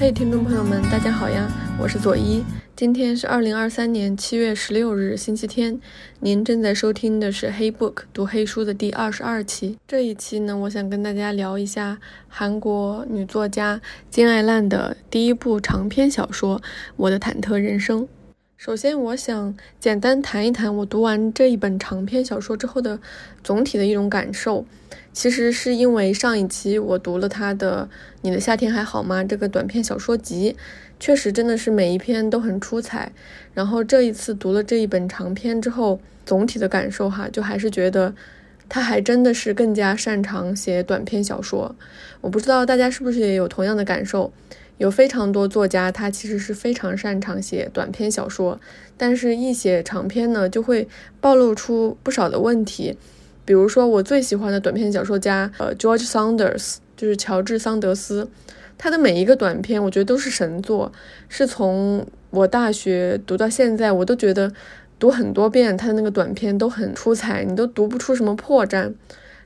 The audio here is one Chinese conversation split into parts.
嘿，听众朋友们，大家好呀，我是左一。今天是二零二三年七月十六日，星期天。您正在收听的是《黑 book》读黑书的第二十二期。这一期呢，我想跟大家聊一下韩国女作家金爱烂的第一部长篇小说《我的忐忑人生》。首先，我想简单谈一谈我读完这一本长篇小说之后的总体的一种感受。其实是因为上一期我读了他的《你的夏天还好吗》这个短篇小说集，确实真的是每一篇都很出彩。然后这一次读了这一本长篇之后，总体的感受哈，就还是觉得他还真的是更加擅长写短篇小说。我不知道大家是不是也有同样的感受？有非常多作家，他其实是非常擅长写短篇小说，但是一写长篇呢，就会暴露出不少的问题。比如说，我最喜欢的短篇小说家，呃，George Saunders，就是乔治·桑德斯，他的每一个短篇，我觉得都是神作，是从我大学读到现在，我都觉得读很多遍他的那个短篇都很出彩，你都读不出什么破绽。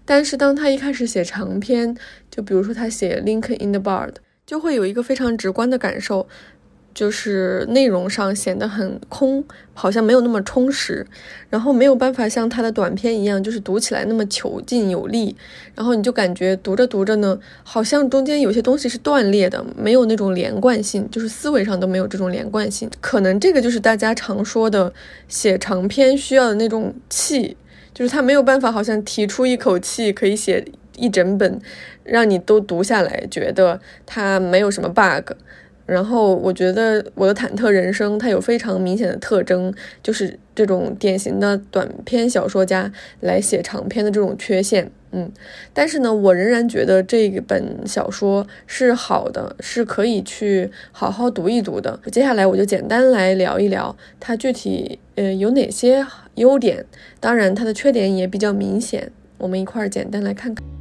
但是当他一开始写长篇，就比如说他写《Lincoln in the Bard》，就会有一个非常直观的感受。就是内容上显得很空，好像没有那么充实，然后没有办法像他的短篇一样，就是读起来那么遒劲有力。然后你就感觉读着读着呢，好像中间有些东西是断裂的，没有那种连贯性，就是思维上都没有这种连贯性。可能这个就是大家常说的写长篇需要的那种气，就是他没有办法，好像提出一口气可以写一整本，让你都读下来，觉得它没有什么 bug。然后我觉得我的忐忑人生，它有非常明显的特征，就是这种典型的短篇小说家来写长篇的这种缺陷。嗯，但是呢，我仍然觉得这本小说是好的，是可以去好好读一读的。接下来我就简单来聊一聊它具体呃有哪些优点，当然它的缺点也比较明显，我们一块儿简单来看看。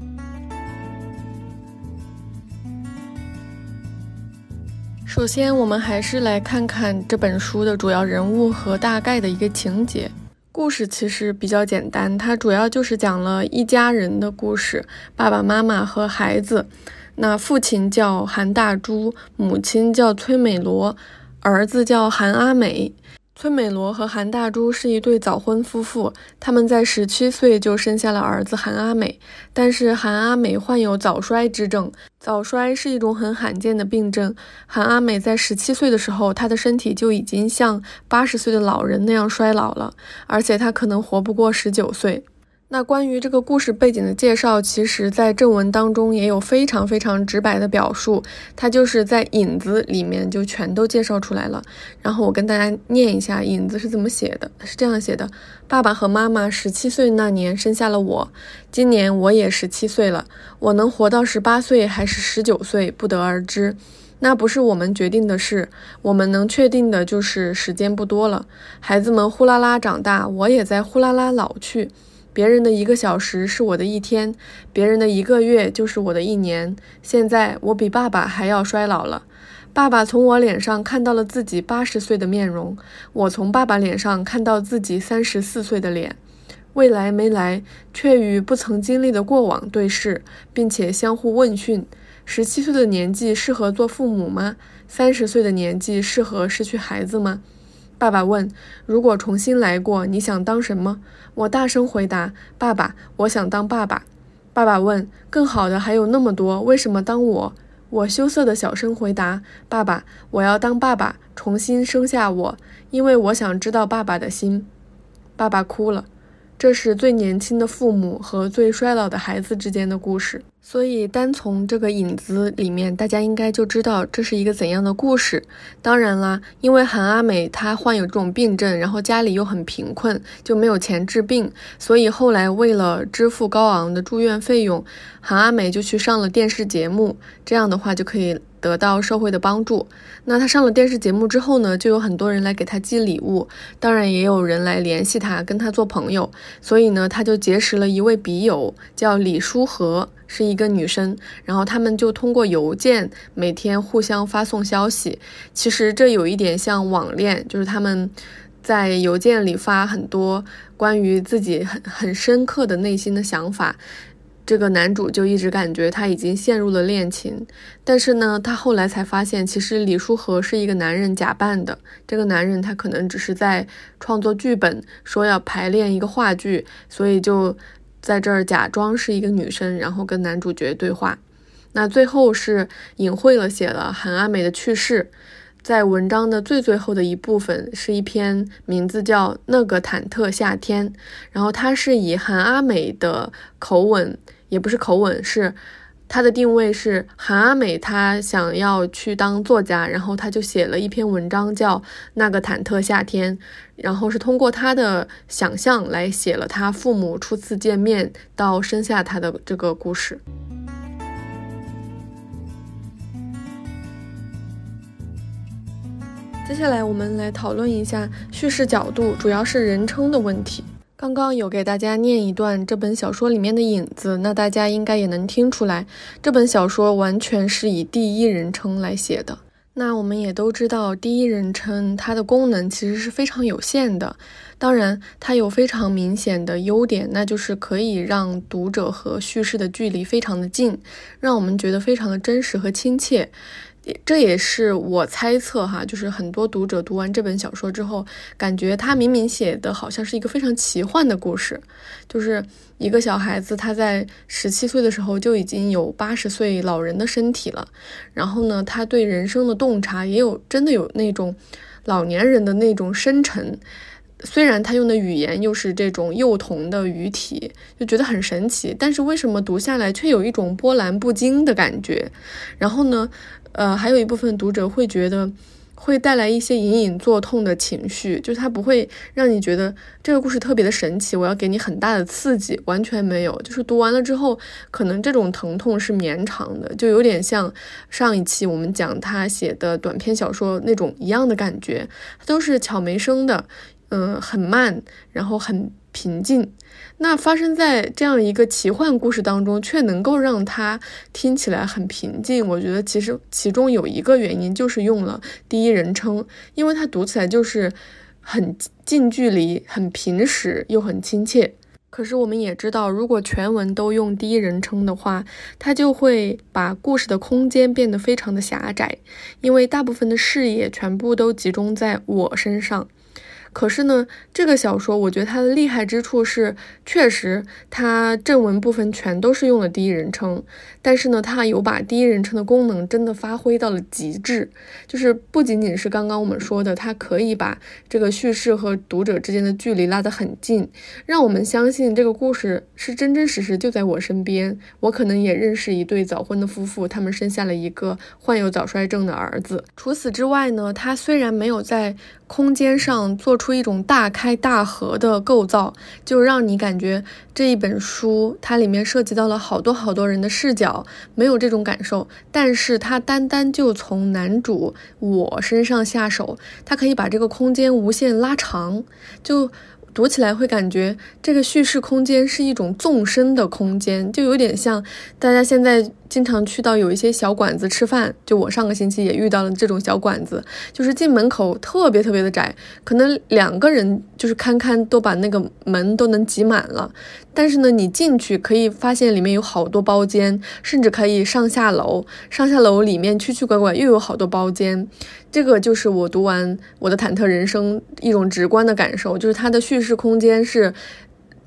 首先，我们还是来看看这本书的主要人物和大概的一个情节。故事其实比较简单，它主要就是讲了一家人的故事，爸爸妈妈和孩子。那父亲叫韩大珠，母亲叫崔美罗，儿子叫韩阿美。崔美罗和韩大珠是一对早婚夫妇，他们在十七岁就生下了儿子韩阿美。但是韩阿美患有早衰之症，早衰是一种很罕见的病症。韩阿美在十七岁的时候，她的身体就已经像八十岁的老人那样衰老了，而且她可能活不过十九岁。那关于这个故事背景的介绍，其实，在正文当中也有非常非常直白的表述，它就是在引子里面就全都介绍出来了。然后我跟大家念一下引子是怎么写的，是这样写的：爸爸和妈妈十七岁那年生下了我，今年我也十七岁了，我能活到十八岁还是十九岁，不得而知，那不是我们决定的事。我们能确定的就是时间不多了，孩子们呼啦啦长大，我也在呼啦啦老去。别人的一个小时是我的一天，别人的一个月就是我的一年。现在我比爸爸还要衰老了。爸爸从我脸上看到了自己八十岁的面容，我从爸爸脸上看到自己三十四岁的脸。未来没来，却与不曾经历的过往对视，并且相互问讯。十七岁的年纪适合做父母吗？三十岁的年纪适合失去孩子吗？爸爸问：“如果重新来过，你想当什么？”我大声回答：“爸爸，我想当爸爸。”爸爸问：“更好的还有那么多，为什么当我？”我羞涩的小声回答：“爸爸，我要当爸爸，重新生下我，因为我想知道爸爸的心。”爸爸哭了。这是最年轻的父母和最衰老的孩子之间的故事。所以，单从这个影子里面，大家应该就知道这是一个怎样的故事。当然啦，因为韩阿美她患有这种病症，然后家里又很贫困，就没有钱治病，所以后来为了支付高昂的住院费用，韩阿美就去上了电视节目。这样的话就可以。得到社会的帮助。那她上了电视节目之后呢，就有很多人来给她寄礼物，当然也有人来联系她，跟她做朋友。所以呢，她就结识了一位笔友，叫李书和，是一个女生。然后他们就通过邮件每天互相发送消息。其实这有一点像网恋，就是他们在邮件里发很多关于自己很很深刻的内心的想法。这个男主就一直感觉他已经陷入了恋情，但是呢，他后来才发现，其实李书和是一个男人假扮的。这个男人他可能只是在创作剧本，说要排练一个话剧，所以就在这儿假装是一个女生，然后跟男主角对话。那最后是隐晦了写了韩阿美的去世。在文章的最最后的一部分是一篇名字叫《那个忐忑夏天》，然后它是以韩阿美的口吻，也不是口吻，是它的定位是韩阿美，她想要去当作家，然后她就写了一篇文章叫《那个忐忑夏天》，然后是通过他的想象来写了他父母初次见面到生下他的这个故事。接下来我们来讨论一下叙事角度，主要是人称的问题。刚刚有给大家念一段这本小说里面的影子，那大家应该也能听出来，这本小说完全是以第一人称来写的。那我们也都知道，第一人称它的功能其实是非常有限的。当然，它有非常明显的优点，那就是可以让读者和叙事的距离非常的近，让我们觉得非常的真实和亲切。这也是我猜测哈，就是很多读者读完这本小说之后，感觉他明明写的好像是一个非常奇幻的故事，就是一个小孩子他在十七岁的时候就已经有八十岁老人的身体了，然后呢，他对人生的洞察也有真的有那种老年人的那种深沉。虽然他用的语言又是这种幼童的语体，就觉得很神奇，但是为什么读下来却有一种波澜不惊的感觉？然后呢，呃，还有一部分读者会觉得会带来一些隐隐作痛的情绪，就是他不会让你觉得这个故事特别的神奇，我要给你很大的刺激，完全没有。就是读完了之后，可能这种疼痛是绵长的，就有点像上一期我们讲他写的短篇小说那种一样的感觉，都是悄没声的。嗯，很慢，然后很平静。那发生在这样一个奇幻故事当中，却能够让它听起来很平静。我觉得其实其中有一个原因就是用了第一人称，因为它读起来就是很近距离、很平实又很亲切。可是我们也知道，如果全文都用第一人称的话，它就会把故事的空间变得非常的狭窄，因为大部分的视野全部都集中在我身上。可是呢，这个小说我觉得它的厉害之处是，确实它正文部分全都是用了第一人称，但是呢，它有把第一人称的功能真的发挥到了极致，就是不仅仅是刚刚我们说的，它可以把这个叙事和读者之间的距离拉得很近，让我们相信这个故事是真真实实就在我身边，我可能也认识一对早婚的夫妇，他们生下了一个患有早衰症的儿子。除此之外呢，它虽然没有在空间上做出出一种大开大合的构造，就让你感觉这一本书它里面涉及到了好多好多人的视角，没有这种感受。但是它单单就从男主我身上下手，它可以把这个空间无限拉长，就。读起来会感觉这个叙事空间是一种纵深的空间，就有点像大家现在经常去到有一些小馆子吃饭。就我上个星期也遇到了这种小馆子，就是进门口特别特别的窄，可能两个人就是堪堪都把那个门都能挤满了。但是呢，你进去可以发现里面有好多包间，甚至可以上下楼。上下楼里面曲曲拐拐又有好多包间。这个就是我读完我的忐忑人生一种直观的感受，就是它的叙事空间是，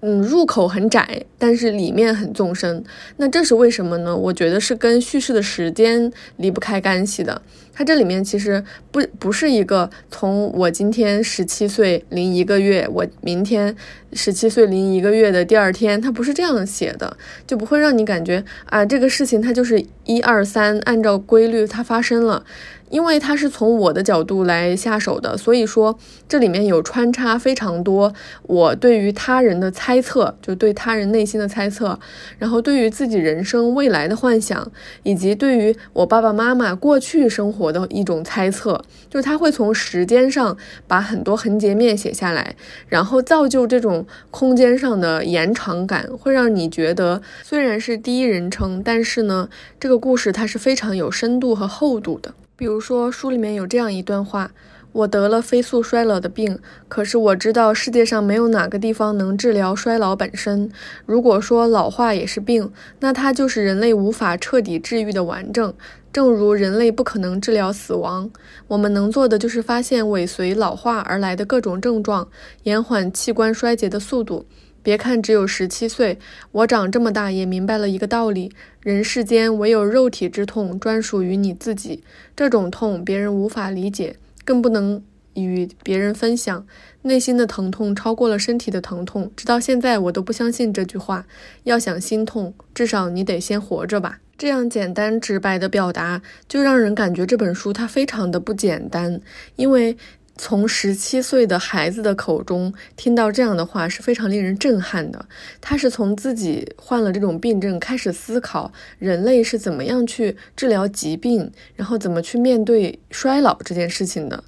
嗯，入口很窄，但是里面很纵深。那这是为什么呢？我觉得是跟叙事的时间离不开干系的。它这里面其实不不是一个从我今天十七岁零一个月，我明天十七岁零一个月的第二天，它不是这样写的，就不会让你感觉啊，这个事情它就是一二三，按照规律它发生了。因为它是从我的角度来下手的，所以说这里面有穿插非常多我对于他人的猜测，就对他人内心的猜测，然后对于自己人生未来的幻想，以及对于我爸爸妈妈过去生活我的一种猜测，就是他会从时间上把很多横截面写下来，然后造就这种空间上的延长感，会让你觉得虽然是第一人称，但是呢，这个故事它是非常有深度和厚度的。比如说，书里面有这样一段话：我得了飞速衰老的病，可是我知道世界上没有哪个地方能治疗衰老本身。如果说老化也是病，那它就是人类无法彻底治愈的顽症。正如人类不可能治疗死亡，我们能做的就是发现尾随老化而来的各种症状，延缓器官衰竭的速度。别看只有十七岁，我长这么大也明白了一个道理：人世间唯有肉体之痛专属于你自己，这种痛别人无法理解。更不能与别人分享，内心的疼痛超过了身体的疼痛。直到现在，我都不相信这句话。要想心痛，至少你得先活着吧。这样简单直白的表达，就让人感觉这本书它非常的不简单。因为从十七岁的孩子的口中听到这样的话，是非常令人震撼的。他是从自己患了这种病症开始思考，人类是怎么样去治疗疾病，然后怎么去面对衰老这件事情的。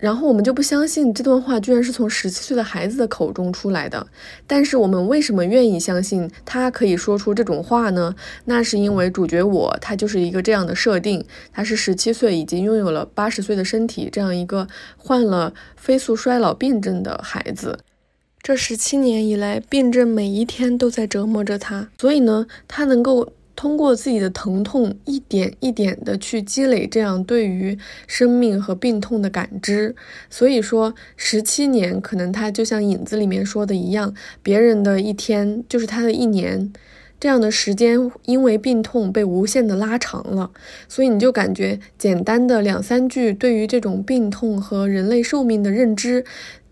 然后我们就不相信这段话居然是从十七岁的孩子的口中出来的，但是我们为什么愿意相信他可以说出这种话呢？那是因为主角我他就是一个这样的设定，他是十七岁已经拥有了八十岁的身体，这样一个患了飞速衰老病症的孩子，这十七年以来病症每一天都在折磨着他，所以呢，他能够。通过自己的疼痛，一点一点的去积累这样对于生命和病痛的感知。所以说，十七年可能他就像影子里面说的一样，别人的一天就是他的一年，这样的时间因为病痛被无限的拉长了。所以你就感觉简单的两三句对于这种病痛和人类寿命的认知。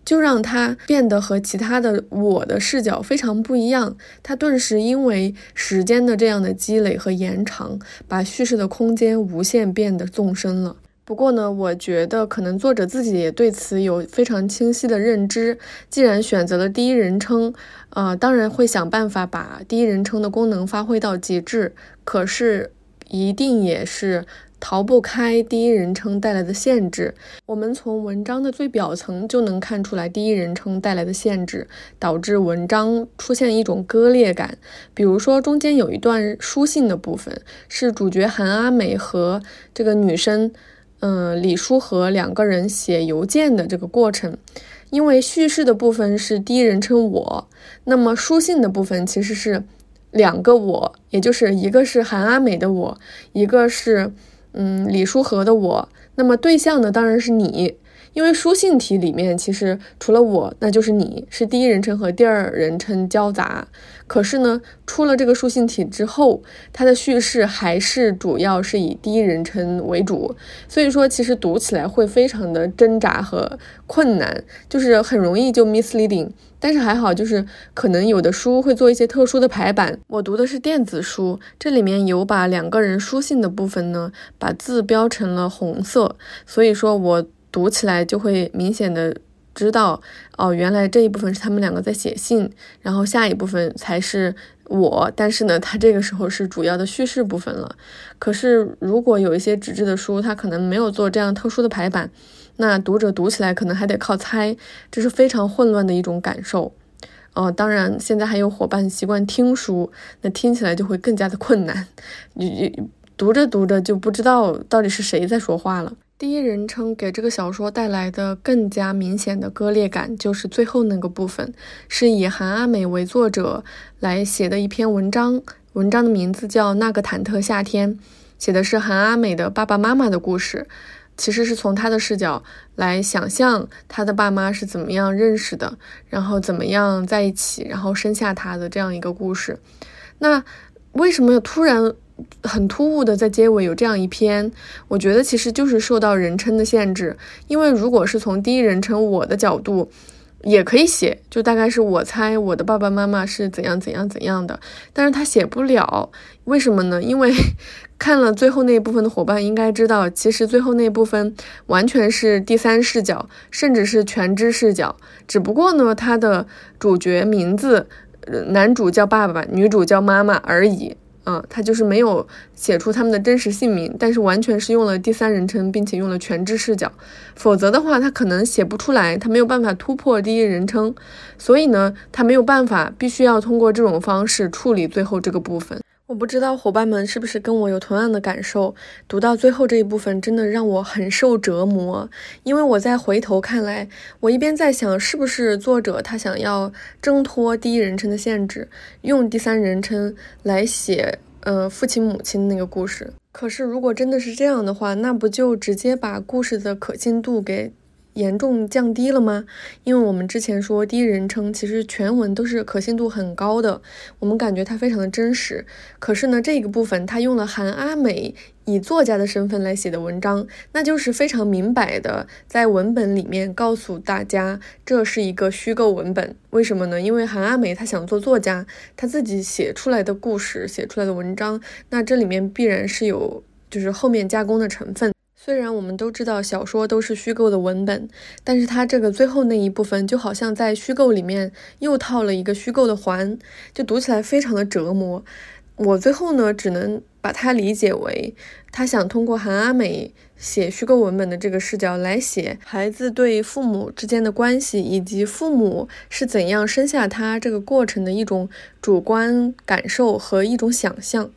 就让他变得和其他的我的视角非常不一样。他顿时因为时间的这样的积累和延长，把叙事的空间无限变得纵深了。不过呢，我觉得可能作者自己也对此有非常清晰的认知。既然选择了第一人称，呃，当然会想办法把第一人称的功能发挥到极致。可是，一定也是。逃不开第一人称带来的限制。我们从文章的最表层就能看出来，第一人称带来的限制导致文章出现一种割裂感。比如说，中间有一段书信的部分，是主角韩阿美和这个女生，嗯，李书和两个人写邮件的这个过程。因为叙事的部分是第一人称我，那么书信的部分其实是两个我，也就是一个是韩阿美的我，一个是。嗯，李书和的我，那么对象呢，当然是你，因为书信体里面其实除了我，那就是你，是第一人称和第二人称交杂。可是呢，出了这个书信体之后，它的叙事还是主要是以第一人称为主，所以说其实读起来会非常的挣扎和困难，就是很容易就 misleading。但是还好，就是可能有的书会做一些特殊的排版。我读的是电子书，这里面有把两个人书信的部分呢，把字标成了红色，所以说我读起来就会明显的知道，哦，原来这一部分是他们两个在写信，然后下一部分才是我。但是呢，它这个时候是主要的叙事部分了。可是如果有一些纸质的书，它可能没有做这样特殊的排版。那读者读起来可能还得靠猜，这是非常混乱的一种感受。哦，当然现在还有伙伴习惯听书，那听起来就会更加的困难。你你读着读着就不知道到底是谁在说话了。第一人称给这个小说带来的更加明显的割裂感，就是最后那个部分，是以韩阿美为作者来写的一篇文章，文章的名字叫《那个忐忑夏天》，写的是韩阿美的爸爸妈妈的故事。其实是从他的视角来想象他的爸妈是怎么样认识的，然后怎么样在一起，然后生下他的这样一个故事。那为什么突然很突兀的在结尾有这样一篇？我觉得其实就是受到人称的限制，因为如果是从第一人称我的角度。也可以写，就大概是我猜我的爸爸妈妈是怎样怎样怎样的，但是他写不了，为什么呢？因为 看了最后那一部分的伙伴应该知道，其实最后那部分完全是第三视角，甚至是全知视角，只不过呢，他的主角名字，男主叫爸爸，女主叫妈妈而已。啊，他就是没有写出他们的真实姓名，但是完全是用了第三人称，并且用了全知视角。否则的话，他可能写不出来，他没有办法突破第一人称，所以呢，他没有办法，必须要通过这种方式处理最后这个部分。我不知道伙伴们是不是跟我有同样的感受，读到最后这一部分真的让我很受折磨。因为我在回头看来，我一边在想是不是作者他想要挣脱第一人称的限制，用第三人称来写呃父亲母亲那个故事。可是如果真的是这样的话，那不就直接把故事的可信度给？严重降低了吗？因为我们之前说第一人称，其实全文都是可信度很高的，我们感觉它非常的真实。可是呢，这个部分他用了韩阿美以作家的身份来写的文章，那就是非常明摆的在文本里面告诉大家这是一个虚构文本。为什么呢？因为韩阿美她想做作家，她自己写出来的故事、写出来的文章，那这里面必然是有就是后面加工的成分。虽然我们都知道小说都是虚构的文本，但是它这个最后那一部分就好像在虚构里面又套了一个虚构的环，就读起来非常的折磨。我最后呢，只能把它理解为他想通过韩阿美写虚构文本的这个视角来写孩子对父母之间的关系，以及父母是怎样生下他这个过程的一种主观感受和一种想象。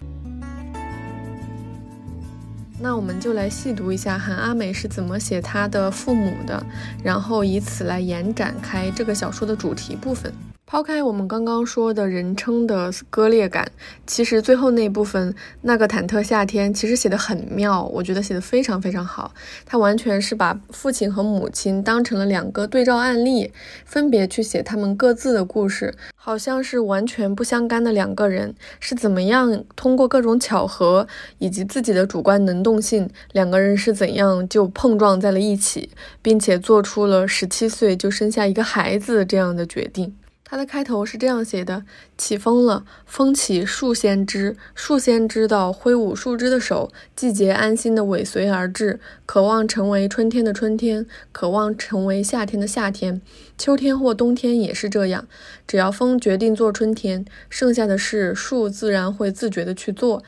那我们就来细读一下韩阿美是怎么写她的父母的，然后以此来延展开这个小说的主题部分。抛开我们刚刚说的人称的割裂感，其实最后那部分那个忐忑夏天其实写的很妙，我觉得写的非常非常好。他完全是把父亲和母亲当成了两个对照案例，分别去写他们各自的故事，好像是完全不相干的两个人是怎么样通过各种巧合以及自己的主观能动性，两个人是怎样就碰撞在了一起，并且做出了十七岁就生下一个孩子这样的决定。它的开头是这样写的：起风了，风起树先知，树先知道挥舞树枝的手，季节安心的尾随而至，渴望成为春天的春天，渴望成为夏天的夏天，秋天或冬天也是这样。只要风决定做春天，剩下的事树自然会自觉的去做。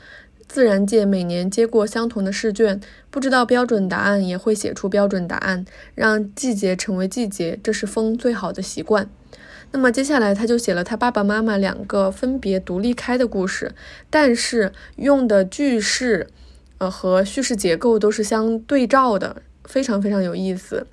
自然界每年接过相同的试卷，不知道标准答案也会写出标准答案，让季节成为季节，这是风最好的习惯。那么接下来他就写了他爸爸妈妈两个分别独立开的故事，但是用的句式，呃和叙事结构都是相对照的，非常非常有意思。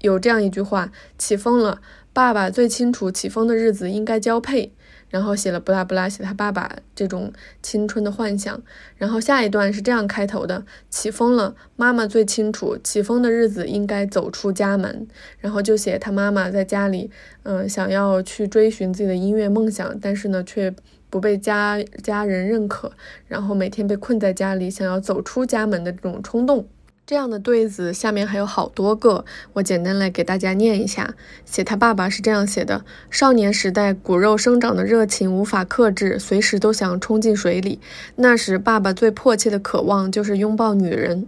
有这样一句话：起风了，爸爸最清楚起风的日子应该交配。然后写了不拉不拉，写他爸爸这种青春的幻想。然后下一段是这样开头的：起风了，妈妈最清楚，起风的日子应该走出家门。然后就写他妈妈在家里，嗯，想要去追寻自己的音乐梦想，但是呢，却不被家家人认可，然后每天被困在家里，想要走出家门的这种冲动。这样的对子下面还有好多个，我简单来给大家念一下。写他爸爸是这样写的：少年时代骨肉生长的热情无法克制，随时都想冲进水里。那时爸爸最迫切的渴望就是拥抱女人。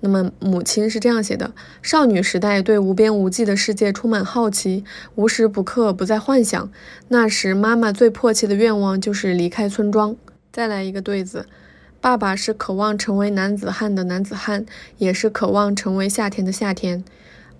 那么母亲是这样写的：少女时代对无边无际的世界充满好奇，无时不刻不在幻想。那时妈妈最迫切的愿望就是离开村庄。再来一个对子。爸爸是渴望成为男子汉的男子汉，也是渴望成为夏天的夏天。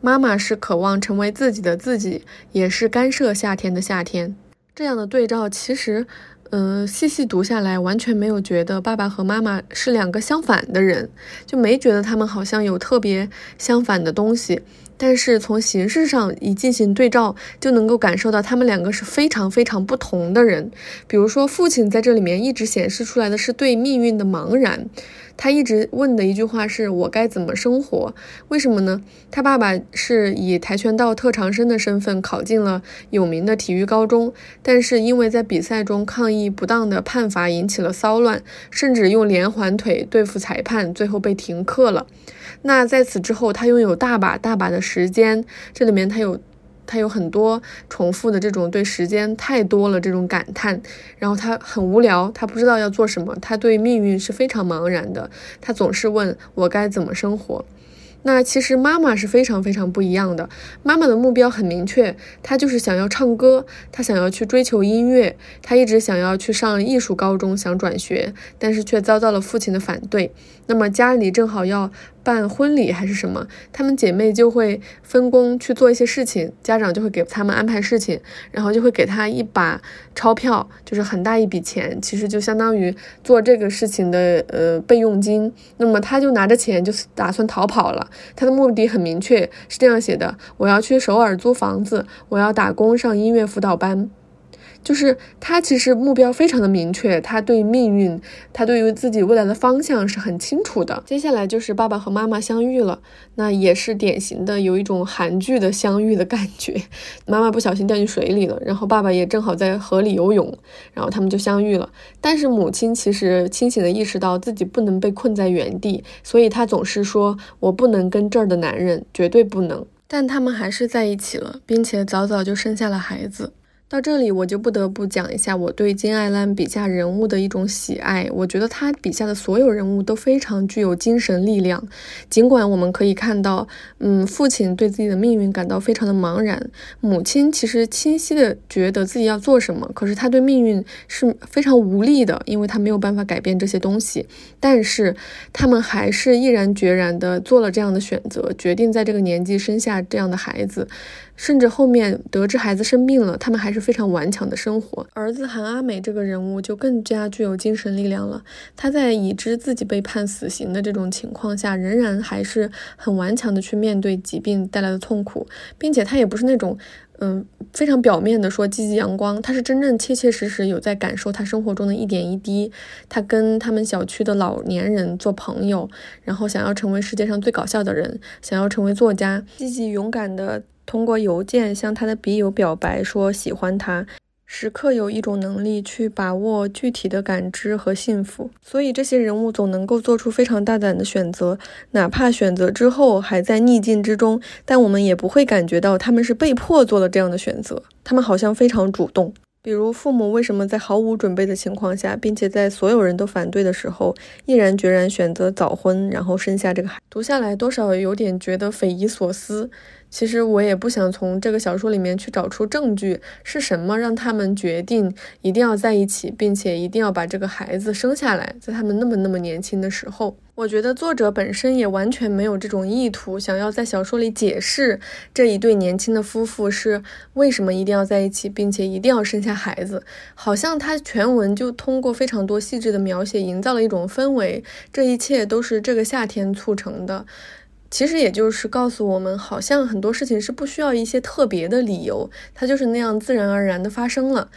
妈妈是渴望成为自己的自己，也是干涉夏天的夏天。这样的对照，其实，嗯，细细读下来，完全没有觉得爸爸和妈妈是两个相反的人，就没觉得他们好像有特别相反的东西。但是从形式上一进行对照，就能够感受到他们两个是非常非常不同的人。比如说，父亲在这里面一直显示出来的是对命运的茫然。他一直问的一句话是：“我该怎么生活？”为什么呢？他爸爸是以跆拳道特长生的身份考进了有名的体育高中，但是因为在比赛中抗议不当的判罚引起了骚乱，甚至用连环腿对付裁判，最后被停课了。那在此之后，他拥有大把大把的时间，这里面他有。他有很多重复的这种对时间太多了这种感叹，然后他很无聊，他不知道要做什么，他对命运是非常茫然的，他总是问我该怎么生活。那其实妈妈是非常非常不一样的。妈妈的目标很明确，她就是想要唱歌，她想要去追求音乐，她一直想要去上艺术高中，想转学，但是却遭到了父亲的反对。那么家里正好要办婚礼还是什么，她们姐妹就会分工去做一些事情，家长就会给他们安排事情，然后就会给她一把钞票，就是很大一笔钱，其实就相当于做这个事情的呃备用金。那么她就拿着钱就打算逃跑了，她的目的很明确，是这样写的：我要去首尔租房子，我要打工上音乐辅导班。就是他其实目标非常的明确，他对命运，他对于自己未来的方向是很清楚的。接下来就是爸爸和妈妈相遇了，那也是典型的有一种韩剧的相遇的感觉。妈妈不小心掉进水里了，然后爸爸也正好在河里游泳，然后他们就相遇了。但是母亲其实清醒的意识到自己不能被困在原地，所以她总是说：“我不能跟这儿的男人，绝对不能。”但他们还是在一起了，并且早早就生下了孩子。到这里，我就不得不讲一下我对金爱兰笔下人物的一种喜爱。我觉得他笔下的所有人物都非常具有精神力量。尽管我们可以看到，嗯，父亲对自己的命运感到非常的茫然，母亲其实清晰的觉得自己要做什么，可是他对命运是非常无力的，因为他没有办法改变这些东西。但是他们还是毅然决然的做了这样的选择，决定在这个年纪生下这样的孩子。甚至后面得知孩子生病了，他们还是非常顽强的生活。儿子韩阿美这个人物就更加具有精神力量了。他在已知自己被判死刑的这种情况下，仍然还是很顽强的去面对疾病带来的痛苦，并且他也不是那种，嗯，非常表面的说积极阳光，他是真正切切实实有在感受他生活中的一点一滴。他跟他们小区的老年人做朋友，然后想要成为世界上最搞笑的人，想要成为作家，积极勇敢的。通过邮件向他的笔友表白，说喜欢他，时刻有一种能力去把握具体的感知和幸福。所以这些人物总能够做出非常大胆的选择，哪怕选择之后还在逆境之中，但我们也不会感觉到他们是被迫做了这样的选择。他们好像非常主动。比如父母为什么在毫无准备的情况下，并且在所有人都反对的时候，毅然决然选择早婚，然后生下这个孩？读下来多少有点觉得匪夷所思。其实我也不想从这个小说里面去找出证据，是什么让他们决定一定要在一起，并且一定要把这个孩子生下来，在他们那么那么年轻的时候。我觉得作者本身也完全没有这种意图，想要在小说里解释这一对年轻的夫妇是为什么一定要在一起，并且一定要生下孩子。好像他全文就通过非常多细致的描写，营造了一种氛围，这一切都是这个夏天促成的。其实也就是告诉我们，好像很多事情是不需要一些特别的理由，它就是那样自然而然的发生了。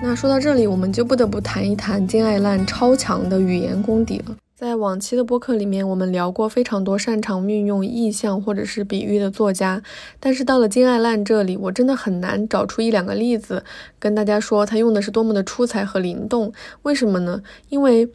那说到这里，我们就不得不谈一谈金爱烂超强的语言功底了。在往期的播客里面，我们聊过非常多擅长运用意象或者是比喻的作家，但是到了金爱烂这里，我真的很难找出一两个例子跟大家说他用的是多么的出彩和灵动。为什么呢？因为。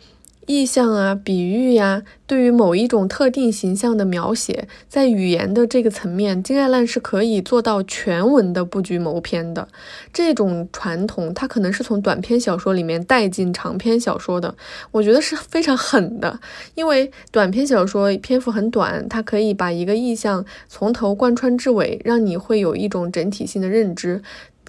意象啊，比喻呀，对于某一种特定形象的描写，在语言的这个层面，金爱烂是可以做到全文的布局谋篇的。这种传统，它可能是从短篇小说里面带进长篇小说的，我觉得是非常狠的。因为短篇小说篇幅很短，它可以把一个意象从头贯穿至尾，让你会有一种整体性的认知。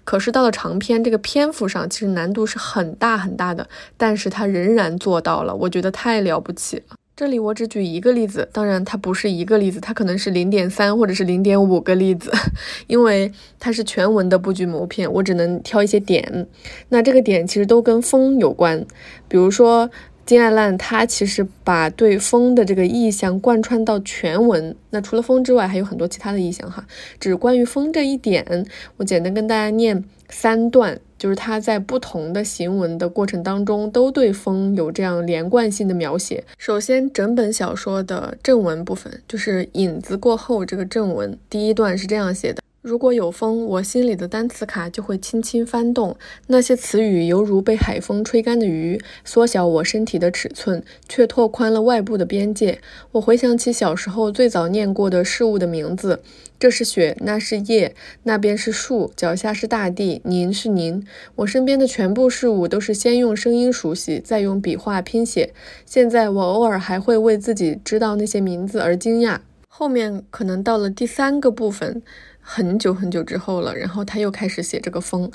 可是到了长篇这个篇幅上，其实难度是很大很大的，但是他仍然做到了，我觉得太了不起了。这里我只举一个例子，当然它不是一个例子，它可能是零点三或者是零点五个例子，因为它是全文的布局谋篇，我只能挑一些点。那这个点其实都跟风有关，比如说。金爱烂他其实把对风的这个意象贯穿到全文，那除了风之外，还有很多其他的意象哈。只关于风这一点，我简单跟大家念三段，就是他在不同的行文的过程当中，都对风有这样连贯性的描写。首先，整本小说的正文部分，就是影子过后这个正文，第一段是这样写的。如果有风，我心里的单词卡就会轻轻翻动，那些词语犹如被海风吹干的鱼，缩小我身体的尺寸，却拓宽了外部的边界。我回想起小时候最早念过的事物的名字：这是雪，那是叶，那边是树，脚下是大地，您是您。我身边的全部事物都是先用声音熟悉，再用笔画拼写。现在我偶尔还会为自己知道那些名字而惊讶。后面可能到了第三个部分。很久很久之后了，然后他又开始写这个风。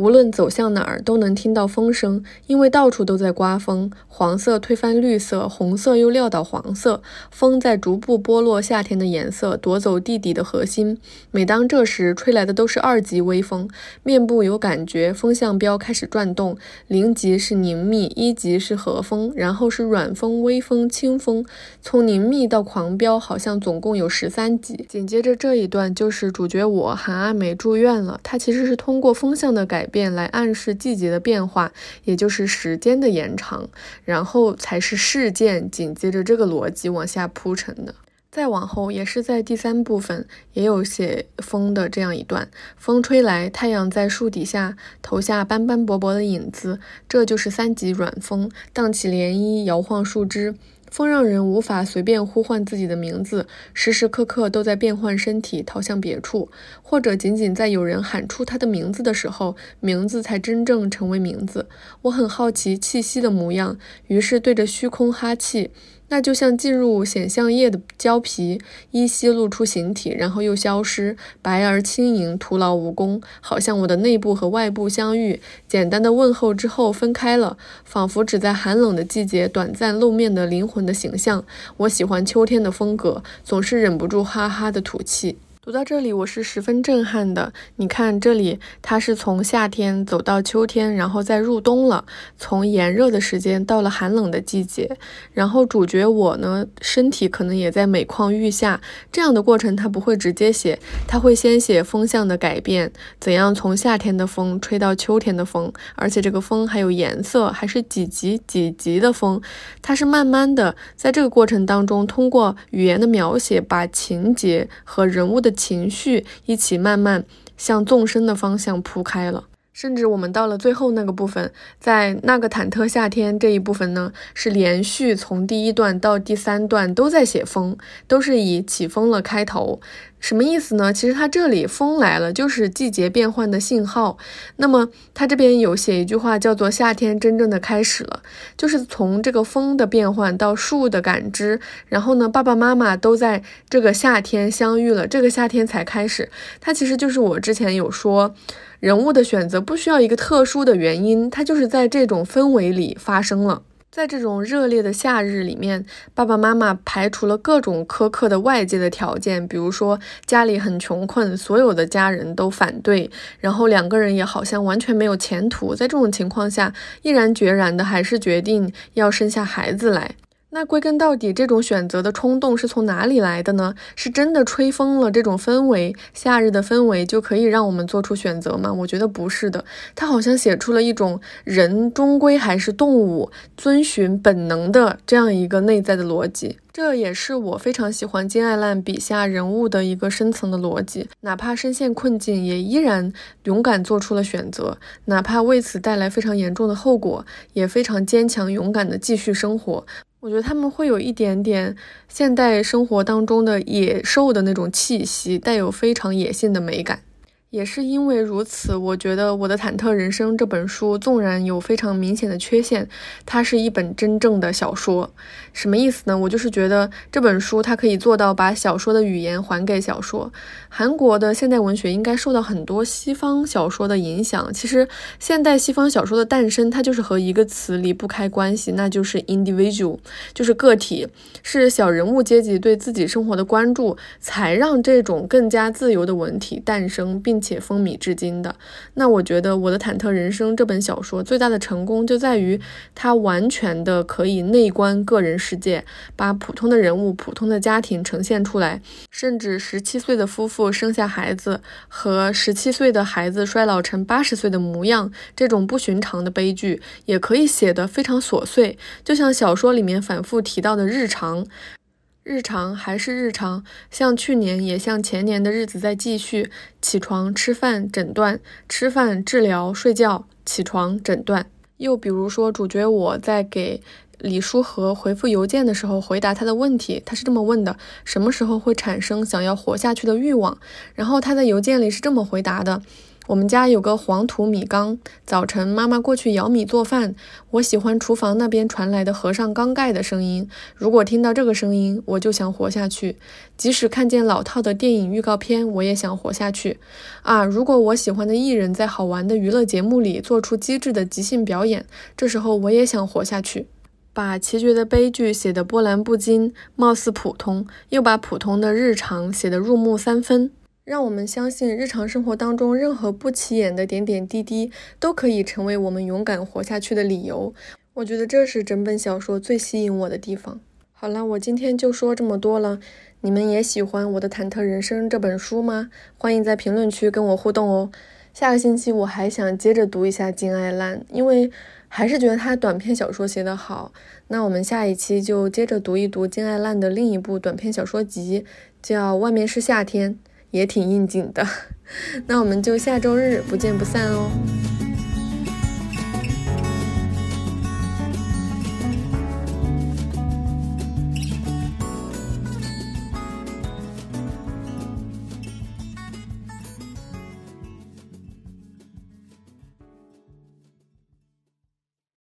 无论走向哪儿，都能听到风声，因为到处都在刮风。黄色推翻绿色，红色又撂倒黄色。风在逐步剥落夏天的颜色，夺走地底的核心。每当这时，吹来的都是二级微风。面部有感觉，风向标开始转动。零级是凝密，一级是和风，然后是软风、微风、轻风。从凝密到狂飙，好像总共有十三级。紧接着这一段就是主角我韩阿美住院了。她其实是通过风向的改。变来暗示季节的变化，也就是时间的延长，然后才是事件紧接着这个逻辑往下铺陈的。再往后，也是在第三部分，也有写风的这样一段：风吹来，太阳在树底下投下斑斑驳驳的影子，这就是三级软风，荡起涟漪，摇晃树枝。风让人无法随便呼唤自己的名字，时时刻刻都在变换身体，逃向别处，或者仅仅在有人喊出他的名字的时候，名字才真正成为名字。我很好奇气息的模样，于是对着虚空哈气。那就像进入显像液的胶皮，依稀露出形体，然后又消失，白而轻盈，徒劳无功。好像我的内部和外部相遇，简单的问候之后分开了，仿佛只在寒冷的季节短暂露面的灵魂的形象。我喜欢秋天的风格，总是忍不住哈哈的吐气。读到这里，我是十分震撼的。你看，这里它是从夏天走到秋天，然后再入冬了。从炎热的时间到了寒冷的季节，然后主角我呢，身体可能也在每况愈下。这样的过程他不会直接写，他会先写风向的改变，怎样从夏天的风吹到秋天的风，而且这个风还有颜色，还是几级几级的风。它是慢慢的在这个过程当中，通过语言的描写，把情节和人物的。情绪一起慢慢向纵深的方向铺开了，甚至我们到了最后那个部分，在那个忐忑夏天这一部分呢，是连续从第一段到第三段都在写风，都是以起风了开头。什么意思呢？其实它这里风来了，就是季节变换的信号。那么它这边有写一句话，叫做“夏天真正的开始了”，就是从这个风的变换到树的感知，然后呢，爸爸妈妈都在这个夏天相遇了，这个夏天才开始。它其实就是我之前有说，人物的选择不需要一个特殊的原因，它就是在这种氛围里发生了。在这种热烈的夏日里面，爸爸妈妈排除了各种苛刻的外界的条件，比如说家里很穷困，所有的家人都反对，然后两个人也好像完全没有前途。在这种情况下，毅然决然的还是决定要生下孩子来。那归根到底，这种选择的冲动是从哪里来的呢？是真的吹风了这种氛围，夏日的氛围就可以让我们做出选择吗？我觉得不是的。他好像写出了一种人终归还是动物，遵循本能的这样一个内在的逻辑。这也是我非常喜欢金爱烂笔下人物的一个深层的逻辑。哪怕身陷困境，也依然勇敢做出了选择；哪怕为此带来非常严重的后果，也非常坚强勇敢的继续生活。我觉得他们会有一点点现代生活当中的野兽的那种气息，带有非常野性的美感。也是因为如此，我觉得《我的忐忑人生》这本书纵然有非常明显的缺陷，它是一本真正的小说。什么意思呢？我就是觉得这本书它可以做到把小说的语言还给小说。韩国的现代文学应该受到很多西方小说的影响。其实现代西方小说的诞生，它就是和一个词离不开关系，那就是 individual，就是个体，是小人物阶级对自己生活的关注，才让这种更加自由的文体诞生，并。且风靡至今的，那我觉得《我的忐忑人生》这本小说最大的成功就在于它完全的可以内观个人世界，把普通的人物、普通的家庭呈现出来，甚至十七岁的夫妇生下孩子和十七岁的孩子衰老成八十岁的模样，这种不寻常的悲剧也可以写得非常琐碎，就像小说里面反复提到的日常。日常还是日常，像去年也像前年的日子在继续。起床、吃饭、诊断；吃饭、治疗、睡觉；起床、诊断。又比如说，主角我在给李书和回复邮件的时候，回答他的问题，他是这么问的：什么时候会产生想要活下去的欲望？然后他在邮件里是这么回答的。我们家有个黄土米缸，早晨妈妈过去舀米做饭，我喜欢厨房那边传来的和尚缸盖的声音。如果听到这个声音，我就想活下去。即使看见老套的电影预告片，我也想活下去。啊，如果我喜欢的艺人，在好玩的娱乐节目里做出机智的即兴表演，这时候我也想活下去。把奇绝的悲剧写得波澜不惊，貌似普通，又把普通的日常写得入木三分。让我们相信，日常生活当中任何不起眼的点点滴滴，都可以成为我们勇敢活下去的理由。我觉得这是整本小说最吸引我的地方。好了，我今天就说这么多了。你们也喜欢我的《忐忑人生》这本书吗？欢迎在评论区跟我互动哦。下个星期我还想接着读一下金爱烂，因为还是觉得他短篇小说写得好。那我们下一期就接着读一读金爱烂的另一部短篇小说集，叫《外面是夏天》。也挺应景的，那我们就下周日不见不散哦。